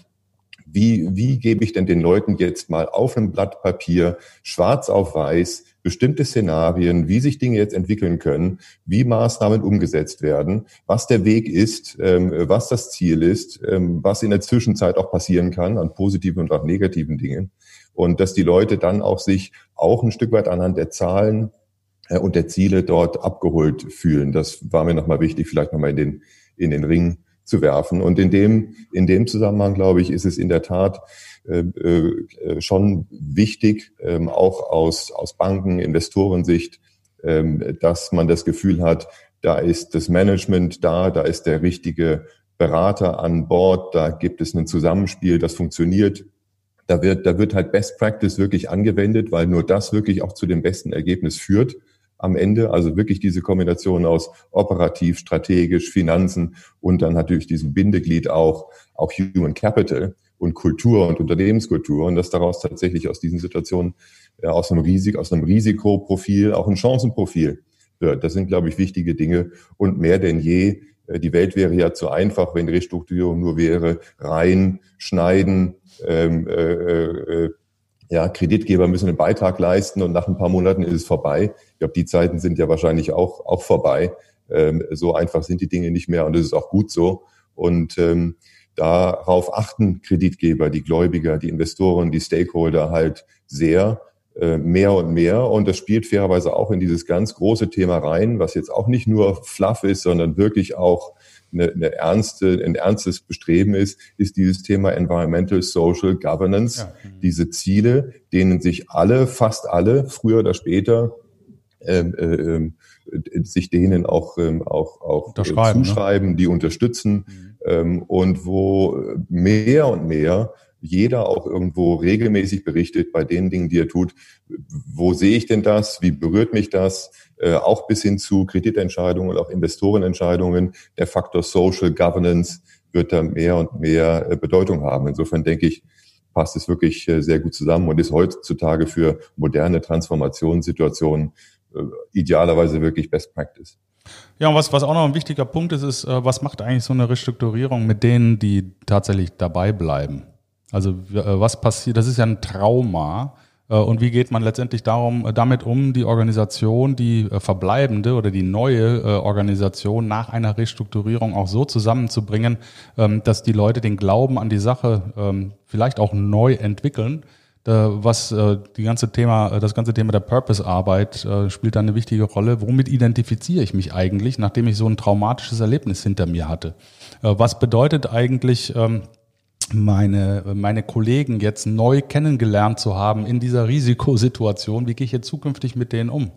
wie, wie gebe ich denn den Leuten jetzt mal auf einem Blatt Papier, schwarz auf weiß, bestimmte Szenarien, wie sich Dinge jetzt entwickeln können, wie Maßnahmen umgesetzt werden, was der Weg ist, ähm, was das Ziel ist, ähm, was in der Zwischenzeit auch passieren kann an positiven und auch negativen Dingen. Und dass die Leute dann auch sich auch ein Stück weit anhand der Zahlen äh, und der Ziele dort abgeholt fühlen. Das war mir nochmal wichtig, vielleicht nochmal in den, in den Ring zu werfen. Und in dem, in dem Zusammenhang, glaube ich, ist es in der Tat schon wichtig, ähm, auch aus, aus Banken, Investorensicht, ähm, dass man das Gefühl hat, da ist das Management da, da ist der richtige Berater an Bord, da gibt es ein Zusammenspiel, das funktioniert. Da wird, da wird halt Best Practice wirklich angewendet, weil nur das wirklich auch zu dem besten Ergebnis führt am Ende. Also wirklich diese Kombination aus operativ, strategisch, Finanzen und dann natürlich diesem Bindeglied auch, auch Human Capital und Kultur und Unternehmenskultur und dass daraus tatsächlich aus diesen Situationen ja, aus einem Risik, aus einem Risikoprofil auch ein Chancenprofil wird. Das sind, glaube ich, wichtige Dinge und mehr denn je. Äh, die Welt wäre ja zu einfach, wenn Restrukturierung nur wäre, rein, schneiden, ähm, äh, äh, ja, Kreditgeber müssen einen Beitrag leisten und nach ein paar Monaten ist es vorbei. Ich glaube, die Zeiten sind ja wahrscheinlich auch, auch vorbei. Ähm, so einfach sind die Dinge nicht mehr und das ist auch gut so. Und ähm, darauf achten Kreditgeber, die Gläubiger, die Investoren, die Stakeholder halt sehr, äh, mehr und mehr. Und das spielt fairerweise auch in dieses ganz große Thema rein, was jetzt auch nicht nur fluff ist, sondern wirklich auch eine, eine ernste, ein ernstes Bestreben ist, ist dieses Thema Environmental Social Governance. Ja. Diese Ziele, denen sich alle, fast alle, früher oder später, ähm, äh, ähm, sich denen auch, ähm, auch, auch
äh,
ne? zuschreiben, ne? die unterstützen mhm. Ähm, und wo mehr und mehr jeder auch irgendwo regelmäßig berichtet bei den Dingen, die er tut. Wo sehe ich denn das? Wie berührt mich das? Äh, auch bis hin zu Kreditentscheidungen und auch Investorenentscheidungen. Der Faktor Social Governance wird da mehr und mehr äh, Bedeutung haben. Insofern denke ich, passt es wirklich äh, sehr gut zusammen und ist heutzutage für moderne Transformationssituationen äh, idealerweise wirklich Best Practice.
Ja, und was, was auch noch ein wichtiger Punkt ist, ist, äh, was macht eigentlich so eine Restrukturierung mit denen, die tatsächlich dabei bleiben? Also äh, was passiert, das ist ja ein Trauma. Und wie geht man letztendlich darum, damit um, die Organisation, die verbleibende oder die neue Organisation nach einer Restrukturierung auch so zusammenzubringen, ähm, dass die Leute den Glauben an die Sache ähm, vielleicht auch neu entwickeln äh, was äh, die ganze Thema, äh, das ganze Thema der Purpose-Arbeit spielt da eine wichtige Rolle. Womit identifiziere ich mich eigentlich, nachdem ich so ein traumatisches Erlebnis hinter mir hatte? Was bedeutet eigentlich ähm, meine, meine Kollegen jetzt neu kennengelernt zu haben in dieser Risikosituation. Wie gehe ich jetzt zukünftig mit denen um?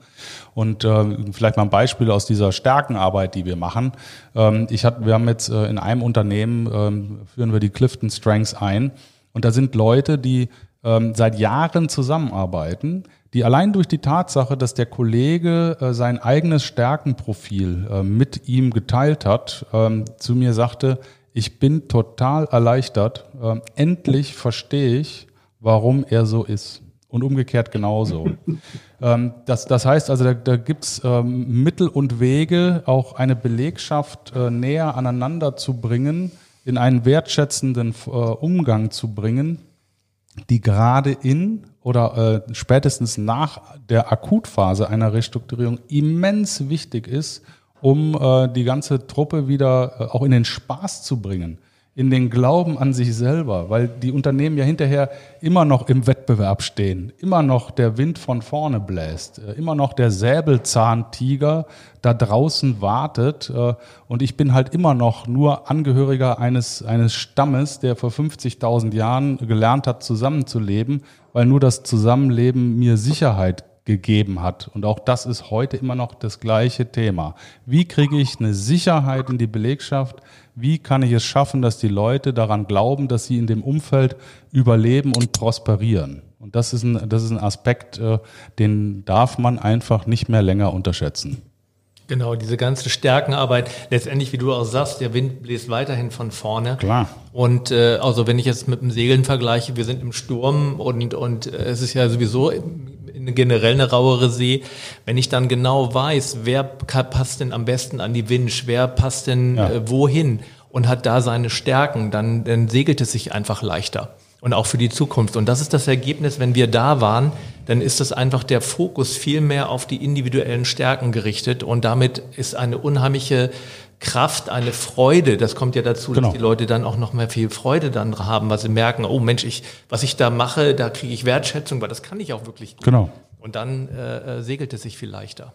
Und äh, vielleicht mal ein Beispiel aus dieser Stärkenarbeit, die wir machen. Ähm, ich hatte, wir haben jetzt äh, in einem Unternehmen, ähm, führen wir die Clifton Strengths ein. Und da sind Leute, die ähm, seit Jahren zusammenarbeiten, die allein durch die Tatsache, dass der Kollege äh, sein eigenes Stärkenprofil äh, mit ihm geteilt hat, ähm, zu mir sagte, ich bin total erleichtert, äh, endlich verstehe ich, warum er so ist. Und umgekehrt genauso. ähm, das, das heißt also, da, da gibt's ähm, Mittel und Wege, auch eine Belegschaft äh, näher aneinander zu bringen, in einen wertschätzenden äh, Umgang zu bringen, die gerade in oder äh, spätestens nach der Akutphase einer Restrukturierung immens wichtig ist, um äh, die ganze Truppe wieder äh, auch in den Spaß zu bringen in den Glauben an sich selber, weil die Unternehmen ja hinterher immer noch im Wettbewerb stehen, immer noch der Wind von vorne bläst, äh, immer noch der Säbelzahntiger da draußen wartet äh, und ich bin halt immer noch nur Angehöriger eines, eines Stammes, der vor 50.000 Jahren gelernt hat, zusammenzuleben, weil nur das Zusammenleben mir Sicherheit gegeben hat. Und auch das ist heute immer noch das gleiche Thema. Wie kriege ich eine Sicherheit in die Belegschaft? Wie kann ich es schaffen, dass die Leute daran glauben, dass sie in dem Umfeld überleben und prosperieren? Und das ist ein, das ist ein Aspekt, äh, den darf man einfach nicht mehr länger unterschätzen.
Genau, diese ganze Stärkenarbeit. Letztendlich, wie du auch sagst, der Wind bläst weiterhin von vorne.
Klar.
Und äh, also wenn ich jetzt mit dem Segeln vergleiche, wir sind im Sturm und und äh, es ist ja sowieso generell eine rauere See. Wenn ich dann genau weiß, wer passt denn am besten an die Winch, wer passt denn ja. äh, wohin und hat da seine Stärken, dann, dann segelt es sich einfach leichter. Und auch für die Zukunft. Und das ist das Ergebnis, wenn wir da waren, dann ist das einfach der Fokus viel mehr auf die individuellen Stärken gerichtet. Und damit ist eine unheimliche Kraft, eine Freude. Das kommt ja dazu, genau. dass die Leute dann auch noch mehr viel Freude dann haben, weil sie merken, oh Mensch, ich, was ich da mache, da kriege ich Wertschätzung, weil das kann ich auch wirklich gut.
Genau.
Und dann äh, äh segelt es sich viel leichter.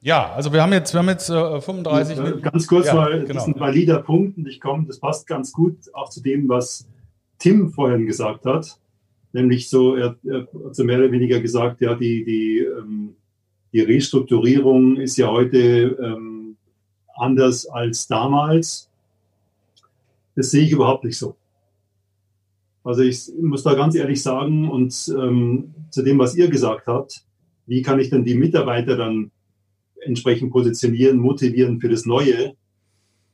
Ja, also wir haben jetzt, wir haben jetzt äh, 35
Minuten. Ganz kurz, ja, weil genau. das ist ein valider Punkt und ich komme, das passt ganz gut auch zu dem, was Tim vorhin gesagt hat. Nämlich so, er, er hat so mehr oder weniger gesagt, ja, die, die, ähm, die Restrukturierung ist ja heute ähm, anders als damals. Das sehe ich überhaupt nicht so. Also ich muss da ganz ehrlich sagen und ähm, zu dem, was ihr gesagt habt, wie kann ich denn die Mitarbeiter dann entsprechend positionieren, motivieren für das Neue?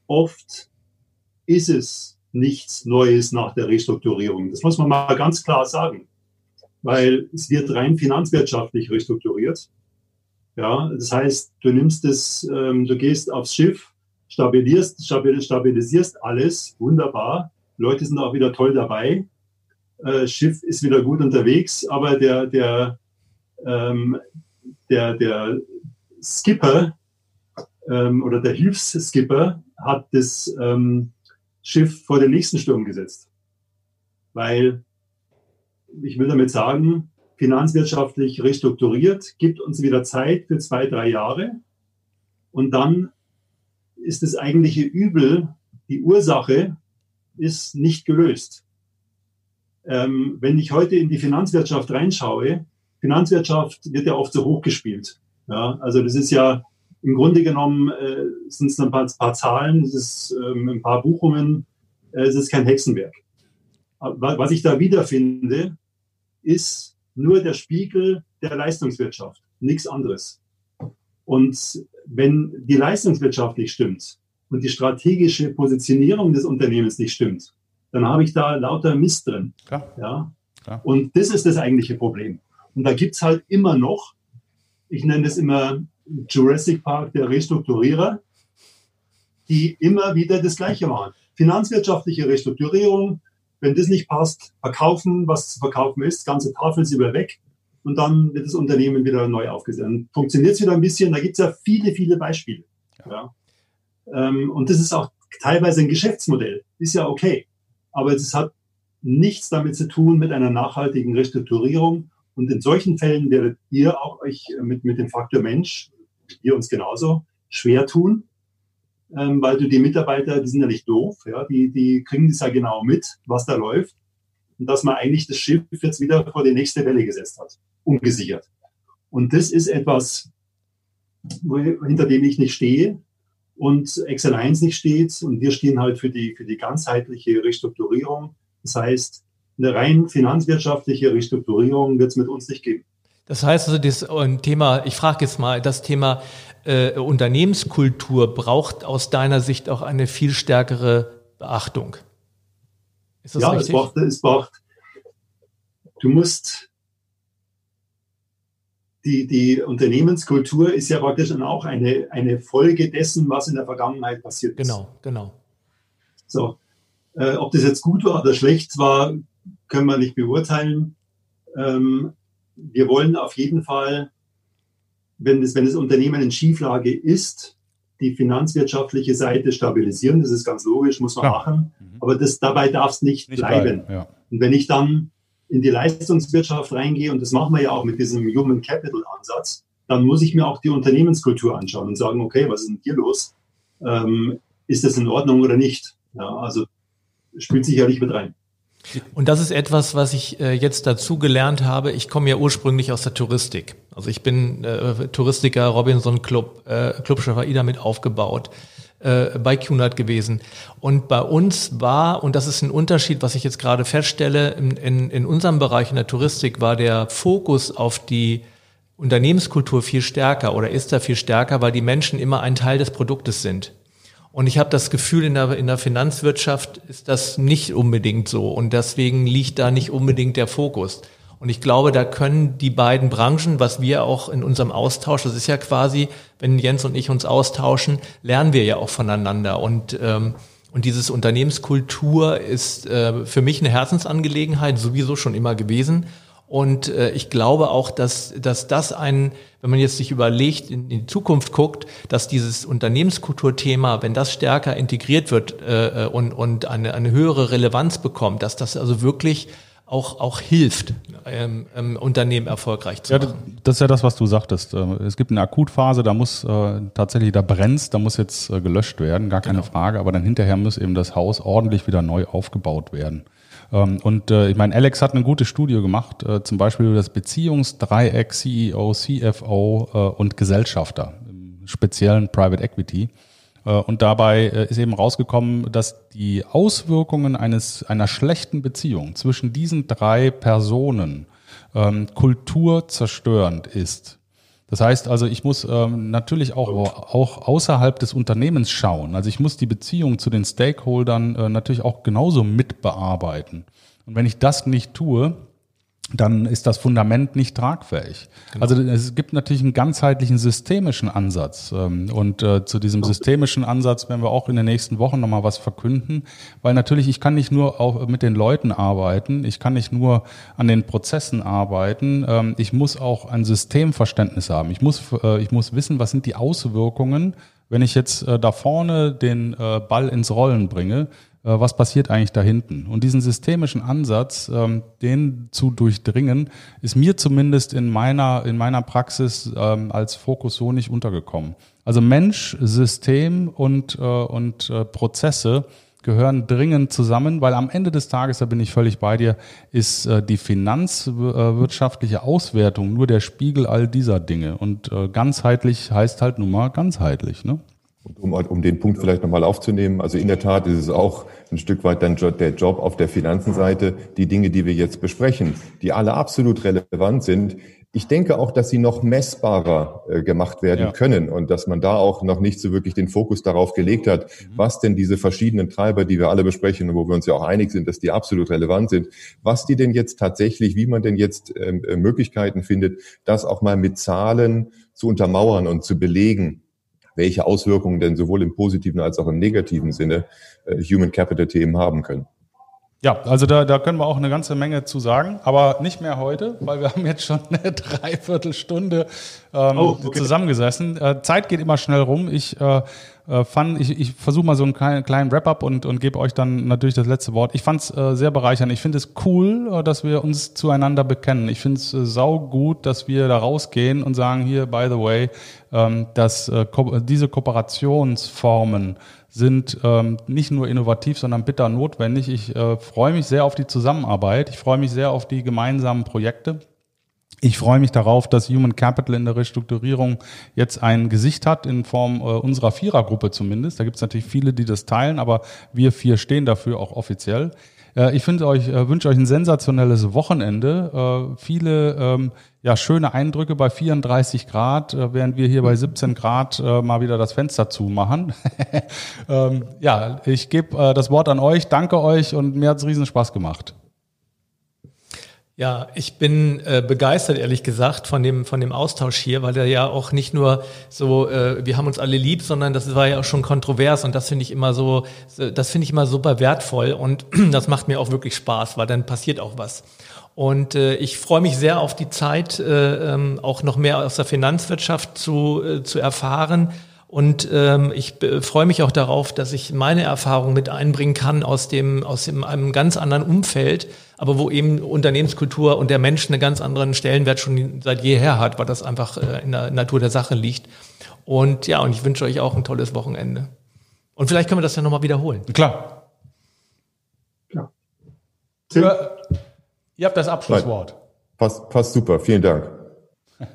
Oft ist es nichts Neues nach der Restrukturierung. Das muss man mal ganz klar sagen, weil es wird rein finanzwirtschaftlich restrukturiert. Ja, das heißt, du nimmst es, ähm, du gehst aufs Schiff, stabilisierst, stabilisierst alles, wunderbar. Leute sind auch wieder toll dabei. Äh, Schiff ist wieder gut unterwegs, aber der, der, ähm, der, der Skipper ähm, oder der Hilfsskipper hat das ähm, Schiff vor den nächsten Sturm gesetzt. Weil ich will damit sagen, finanzwirtschaftlich restrukturiert, gibt uns wieder Zeit für zwei, drei Jahre. Und dann ist das eigentliche Übel, die Ursache ist nicht gelöst. Ähm, wenn ich heute in die Finanzwirtschaft reinschaue, Finanzwirtschaft wird ja oft so hochgespielt. Ja, also das ist ja im Grunde genommen äh, sind es ein paar, paar Zahlen, es ist ähm, ein paar Buchungen, äh, es ist kein Hexenwerk. Aber was ich da wiederfinde, ist nur der Spiegel der Leistungswirtschaft, nichts anderes. Und wenn die Leistungswirtschaft nicht stimmt und die strategische Positionierung des Unternehmens nicht stimmt, dann habe ich da lauter Mist drin. Klar. Ja? Klar. Und das ist das eigentliche Problem. Und da gibt's halt immer noch, ich nenne das immer Jurassic Park der Restrukturierer, die immer wieder das Gleiche machen. Finanzwirtschaftliche Restrukturierung, wenn das nicht passt, verkaufen, was zu verkaufen ist, ganze Tafel ist wieder weg und dann wird das Unternehmen wieder neu aufgesetzt. Dann funktioniert es wieder ein bisschen, da gibt es ja viele, viele Beispiele. Ja. Ähm, und das ist auch teilweise ein Geschäftsmodell, ist ja okay. Aber es hat nichts damit zu tun mit einer nachhaltigen Restrukturierung. Und in solchen Fällen werdet ihr auch euch mit, mit dem Faktor Mensch, wir uns genauso, schwer tun, ähm, weil du die Mitarbeiter, die sind ja nicht doof, ja, die, die kriegen das ja genau mit, was da läuft. Und dass man eigentlich das Schiff jetzt wieder vor die nächste Welle gesetzt hat, umgesichert. Und das ist etwas, wo, hinter dem ich nicht stehe und Excel 1 nicht steht. Und wir stehen halt für die, für die ganzheitliche Restrukturierung. Das heißt, eine rein finanzwirtschaftliche Restrukturierung wird es mit uns nicht geben.
Das heißt also, das Thema, ich frage jetzt mal, das Thema äh, Unternehmenskultur braucht aus deiner Sicht auch eine viel stärkere Beachtung.
Ist das ja, richtig? Es braucht, es braucht, du musst, die, die Unternehmenskultur ist ja praktisch dann auch eine, eine Folge dessen, was in der Vergangenheit passiert
ist. Genau, genau.
So, äh, ob das jetzt gut war oder schlecht war, können wir nicht beurteilen. Ähm, wir wollen auf jeden Fall, wenn das, wenn das Unternehmen in Schieflage ist, die finanzwirtschaftliche Seite stabilisieren. Das ist ganz logisch, muss man ja. machen. Mhm. Aber das, dabei darf es nicht, nicht, bleiben. bleiben ja. Und wenn ich dann in die Leistungswirtschaft reingehe, und das machen wir ja auch mit diesem Human Capital Ansatz, dann muss ich mir auch die Unternehmenskultur anschauen und sagen, okay, was ist denn hier los? Ähm, ist das in Ordnung oder nicht? Ja, also spielt sicherlich mit rein.
Und das ist etwas, was ich äh, jetzt dazu gelernt habe. Ich komme ja ursprünglich aus der Touristik. Also ich bin äh, Touristiker, Robinson Club, äh, Clubchef AIDA mit aufgebaut, äh, bei QNAT gewesen. Und bei uns war, und das ist ein Unterschied, was ich jetzt gerade feststelle, in, in unserem Bereich in der Touristik war der Fokus auf die Unternehmenskultur viel stärker oder ist da viel stärker, weil die Menschen immer ein Teil des Produktes sind. Und ich habe das Gefühl, in der, in der Finanzwirtschaft ist das nicht unbedingt so. Und deswegen liegt da nicht unbedingt der Fokus. Und ich glaube, da können die beiden Branchen, was wir auch in unserem Austausch, das ist ja quasi, wenn Jens und ich uns austauschen, lernen wir ja auch voneinander. Und, ähm, und dieses Unternehmenskultur ist äh, für mich eine Herzensangelegenheit, sowieso schon immer gewesen. Und äh, ich glaube auch, dass, dass das ein, wenn man jetzt sich überlegt, in, in die Zukunft guckt, dass dieses Unternehmenskulturthema, wenn das stärker integriert wird äh, und, und eine, eine höhere Relevanz bekommt, dass das also wirklich auch, auch hilft, ähm, ähm, Unternehmen erfolgreich zu
machen. Ja, das ist ja das, was du sagtest. Äh, es gibt eine Akutphase, da muss äh, tatsächlich, da brennt, da muss jetzt äh, gelöscht werden, gar keine genau. Frage, aber dann hinterher muss eben das Haus ordentlich wieder neu aufgebaut werden. Ähm, und äh, ich meine, Alex hat eine gute Studie gemacht, äh, zum Beispiel das Beziehungsdreieck CEO, CFO äh, und Gesellschafter, im speziellen Private Equity. Äh, und dabei äh, ist eben rausgekommen, dass die Auswirkungen eines, einer schlechten Beziehung zwischen diesen drei Personen ähm, kulturzerstörend ist. Das heißt also, ich muss ähm, natürlich auch, auch außerhalb des Unternehmens schauen. Also ich muss die Beziehung zu den Stakeholdern äh, natürlich auch genauso mitbearbeiten. Und wenn ich das nicht tue, dann ist das Fundament nicht tragfähig. Genau. Also es gibt natürlich einen ganzheitlichen systemischen Ansatz. Ähm, und äh, zu diesem systemischen Ansatz werden wir auch in den nächsten Wochen nochmal was verkünden. Weil natürlich, ich kann nicht nur auch mit den Leuten arbeiten, ich kann nicht nur an den Prozessen arbeiten, ähm, ich muss auch ein Systemverständnis haben. Ich muss, äh, ich muss wissen, was sind die Auswirkungen, wenn ich jetzt äh, da vorne den Ball ins Rollen bringe was passiert eigentlich da hinten. Und diesen systemischen Ansatz, ähm, den zu durchdringen, ist mir zumindest in meiner, in meiner Praxis ähm, als Fokus so nicht untergekommen. Also Mensch, System und, äh, und äh, Prozesse gehören dringend zusammen, weil am Ende des Tages, da bin ich völlig bei dir, ist äh, die finanzwirtschaftliche Auswertung nur der Spiegel all dieser Dinge. Und äh, ganzheitlich heißt halt nun mal ganzheitlich. Ne?
Um, um den Punkt vielleicht nochmal aufzunehmen, also in der Tat ist es auch ein Stück weit dann der Job auf der Finanzenseite, die Dinge, die wir jetzt besprechen, die alle absolut relevant sind. Ich denke auch, dass sie noch messbarer äh, gemacht werden ja. können und dass man da auch noch nicht so wirklich den Fokus darauf gelegt hat, mhm. was denn diese verschiedenen Treiber, die wir alle besprechen und wo wir uns ja auch einig sind, dass die absolut relevant sind, was die denn jetzt tatsächlich, wie man denn jetzt ähm, äh, Möglichkeiten findet, das auch mal mit Zahlen zu untermauern und zu belegen welche Auswirkungen denn sowohl im positiven als auch im negativen Sinne äh, Human Capital Themen haben können.
Ja, also da, da können wir auch eine ganze Menge zu sagen, aber nicht mehr heute, weil wir haben jetzt schon eine Dreiviertelstunde ähm, oh, okay. zusammengesessen. Äh, Zeit geht immer schnell rum. Ich äh, äh, fand, ich, ich versuche mal so einen kleinen, kleinen Wrap-up und, und gebe euch dann natürlich das letzte Wort. Ich fand es äh, sehr bereichernd. Ich finde es cool, äh, dass wir uns zueinander bekennen. Ich finde es äh, sau gut, dass wir da rausgehen und sagen, hier, by the way, ähm, dass äh, ko diese Kooperationsformen sind ähm, nicht nur innovativ, sondern bitter notwendig. Ich äh, freue mich sehr auf die Zusammenarbeit. Ich freue mich sehr auf die gemeinsamen Projekte. Ich freue mich darauf, dass Human Capital in der Restrukturierung jetzt ein Gesicht hat, in Form äh, unserer Vierergruppe zumindest. Da gibt es natürlich viele, die das teilen, aber wir vier stehen dafür auch offiziell. Äh, ich euch, äh, wünsche euch ein sensationelles Wochenende. Äh, viele ähm, ja, schöne Eindrücke bei 34 Grad, äh, während wir hier bei 17 Grad äh, mal wieder das Fenster zumachen. ähm, ja, ich gebe das Wort an euch, danke euch und mir hat's riesen Spaß gemacht.
Ja, ich bin äh, begeistert, ehrlich gesagt, von dem, von dem Austausch hier, weil der ja auch nicht nur so, äh, wir haben uns alle lieb, sondern das war ja auch schon kontrovers und das finde ich immer so, das finde ich immer super wertvoll und das macht mir auch wirklich Spaß, weil dann passiert auch was. Und äh, ich freue mich sehr auf die Zeit, äh, ähm, auch noch mehr aus der Finanzwirtschaft zu, äh, zu erfahren und ähm, ich freue mich auch darauf, dass ich meine Erfahrung mit einbringen kann aus dem aus dem, einem ganz anderen Umfeld, aber wo eben Unternehmenskultur und der Mensch einen ganz anderen Stellenwert schon seit jeher hat, weil das einfach äh, in der Natur der Sache liegt. Und ja, und ich wünsche euch auch ein tolles Wochenende. Und vielleicht können wir das ja nochmal wiederholen.
Klar. Ja. Tim? Ihr habt das Abschlusswort.
Passt, passt super. Vielen Dank.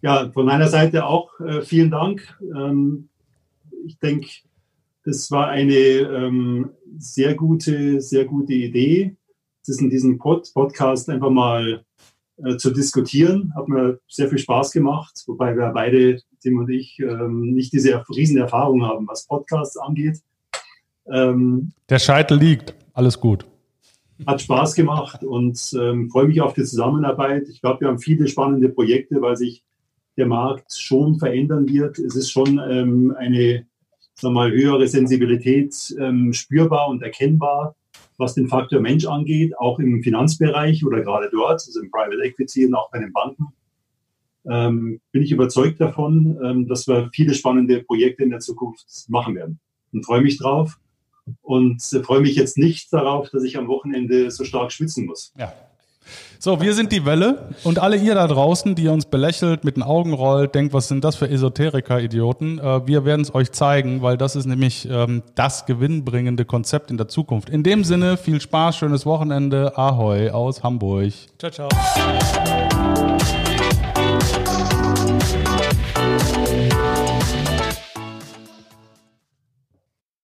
Ja, von meiner Seite auch äh, vielen Dank. Ähm, ich denke, das war eine ähm, sehr gute, sehr gute Idee, das in diesem Pod Podcast einfach mal äh, zu diskutieren. Hat mir sehr viel Spaß gemacht, wobei wir beide, Tim und ich, ähm, nicht diese Riesenerfahrung haben, was Podcasts angeht.
Ähm, Der Scheitel liegt. Alles gut.
Hat Spaß gemacht und ähm, freue mich auf die Zusammenarbeit. Ich glaube, wir haben viele spannende Projekte, weil sich der Markt schon verändern wird. Es ist schon ähm, eine sagen wir mal, höhere Sensibilität ähm, spürbar und erkennbar, was den Faktor Mensch angeht, auch im Finanzbereich oder gerade dort, also im Private Equity und auch bei den Banken. Ähm, bin ich überzeugt davon, ähm, dass wir viele spannende Projekte in der Zukunft machen werden und freue mich drauf und äh, freue mich jetzt nicht darauf, dass ich am Wochenende so stark schwitzen muss.
Ja. So, wir sind die Welle und alle ihr da draußen, die uns belächelt, mit den Augen rollt, denkt, was sind das für Esoteriker-Idioten? Äh, wir werden es euch zeigen, weil das ist nämlich ähm, das gewinnbringende Konzept in der Zukunft. In dem Sinne, viel Spaß, schönes Wochenende, Ahoi aus Hamburg.
Ciao, ciao.